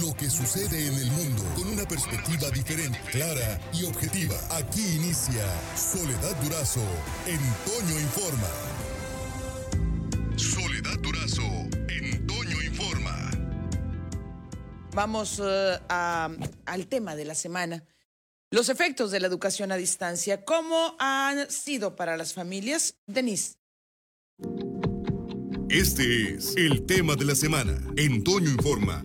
lo que sucede en el mundo con una perspectiva diferente, clara y objetiva. Aquí inicia Soledad Durazo en Toño Informa. Soledad Durazo en Toño Informa. Vamos eh, a- al tema de la semana. Los efectos de la educación a distancia, ¿cómo han sido para las familias? Denise. Este es el tema de la semana en Toño Informa.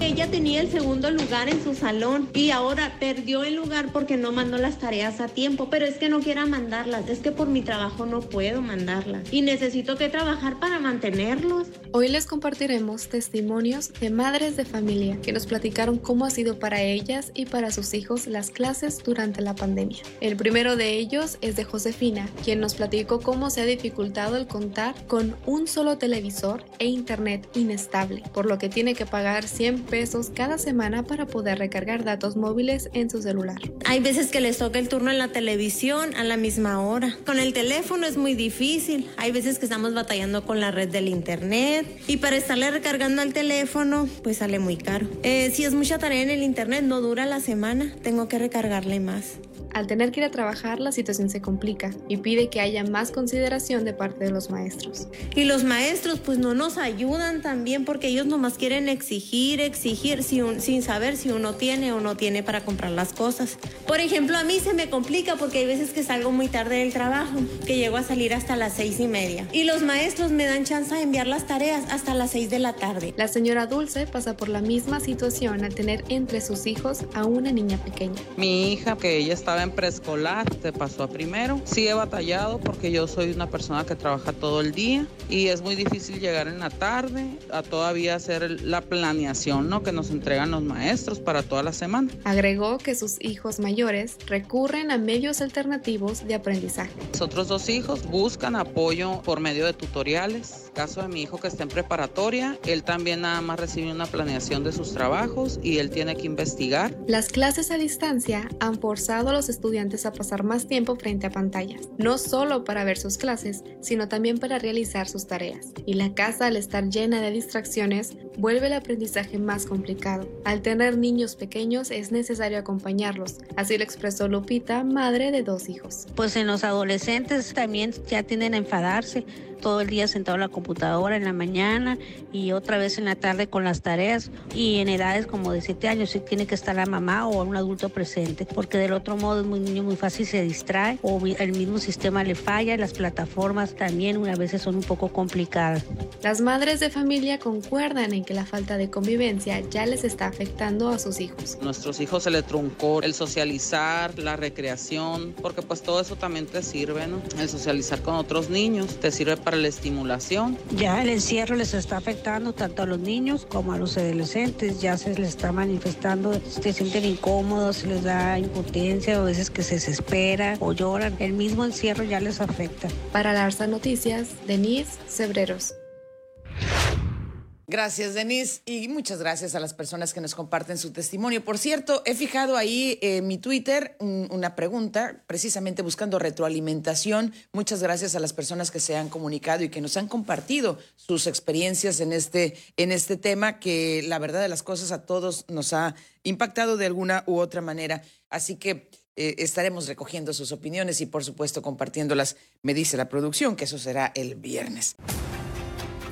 Ella tenía el segundo lugar en su salón y ahora perdió el lugar porque no mandó las tareas a tiempo. Pero es que no quiera mandarlas, es que por mi trabajo no puedo mandarlas y necesito que trabajar para mantenerlos. Hoy les compartiremos testimonios de madres de familia que nos platicaron cómo ha sido para ellas y para sus hijos las clases durante la pandemia. El primero de ellos es de Josefina, quien nos platicó cómo se ha dificultado el contar con un solo televisor e internet inestable, por lo que tiene que pagar 100 pesos cada semana para poder recargar datos móviles en su celular. Hay veces que les toca el turno en la televisión a la misma hora. Con el teléfono es muy difícil. Hay veces que estamos batallando con la red del internet y para estarle recargando al teléfono pues sale muy caro. Eh, si es mucha tarea en el internet no dura la semana, tengo que recargarle más. Al tener que ir a trabajar, la situación se complica y pide que haya más consideración de parte de los maestros. Y los maestros pues no nos ayudan también porque ellos nomás quieren exigir, exigir sin, sin saber si uno tiene o no tiene para comprar las cosas. Por ejemplo, a mí se me complica porque hay veces que salgo muy tarde del trabajo, que llego a salir hasta las seis y media. Y los maestros me dan chance de enviar las tareas hasta las seis de la tarde. La señora Dulce pasa por la misma situación al tener entre sus hijos a una niña pequeña. Mi hija, que ella estaba en preescolar, se pasó a primero. Sí he batallado porque yo soy una persona que trabaja todo el día y es muy difícil llegar en la tarde a todavía hacer la planeación ¿no? que nos entregan los maestros para toda la semana. Agregó que sus hijos mayores recurren a medios alternativos de aprendizaje. Los otros dos hijos buscan apoyo por medio de tutoriales. Caso de mi hijo que está en preparatoria, él también nada más recibe una planeación de sus trabajos y él tiene que investigar. Las clases a distancia han forzado a los estudiantes a pasar más tiempo frente a pantallas, no solo para ver sus clases, sino también para realizar sus tareas. Y la casa, al estar llena de distracciones, vuelve el aprendizaje más complicado. Al tener niños pequeños es necesario acompañarlos, así lo expresó Lupita, madre de dos hijos. Pues en los adolescentes también ya tienden a enfadarse todo el día sentado en la computadora en la mañana y otra vez en la tarde con las tareas y en edades como de 7 años sí tiene que estar la mamá o un adulto presente porque del otro modo es muy niño muy fácil se distrae o el mismo sistema le falla, las plataformas también a veces son un poco complicadas. Las madres de familia concuerdan en que la falta de convivencia ya les está afectando a sus hijos. Nuestros hijos se les truncó el socializar, la recreación, porque pues todo eso también te sirve, ¿no? El socializar con otros niños te sirve para la estimulación. Ya el encierro les está afectando tanto a los niños como a los adolescentes, ya se les está manifestando, se sienten incómodos, se les da impotencia, a veces que se desesperan o lloran, el mismo encierro ya les afecta. Para Larsa Noticias, Denise Cebreros. Gracias, Denise, y muchas gracias a las personas que nos comparten su testimonio. Por cierto, he fijado ahí en mi Twitter un- una pregunta, precisamente buscando retroalimentación. Muchas gracias a las personas que se han comunicado y que nos han compartido sus experiencias en este, en este tema, que la verdad de las cosas a todos nos ha impactado de alguna u otra manera. Así que eh, estaremos recogiendo sus opiniones y, por supuesto, compartiéndolas, me dice la producción, que eso será el viernes.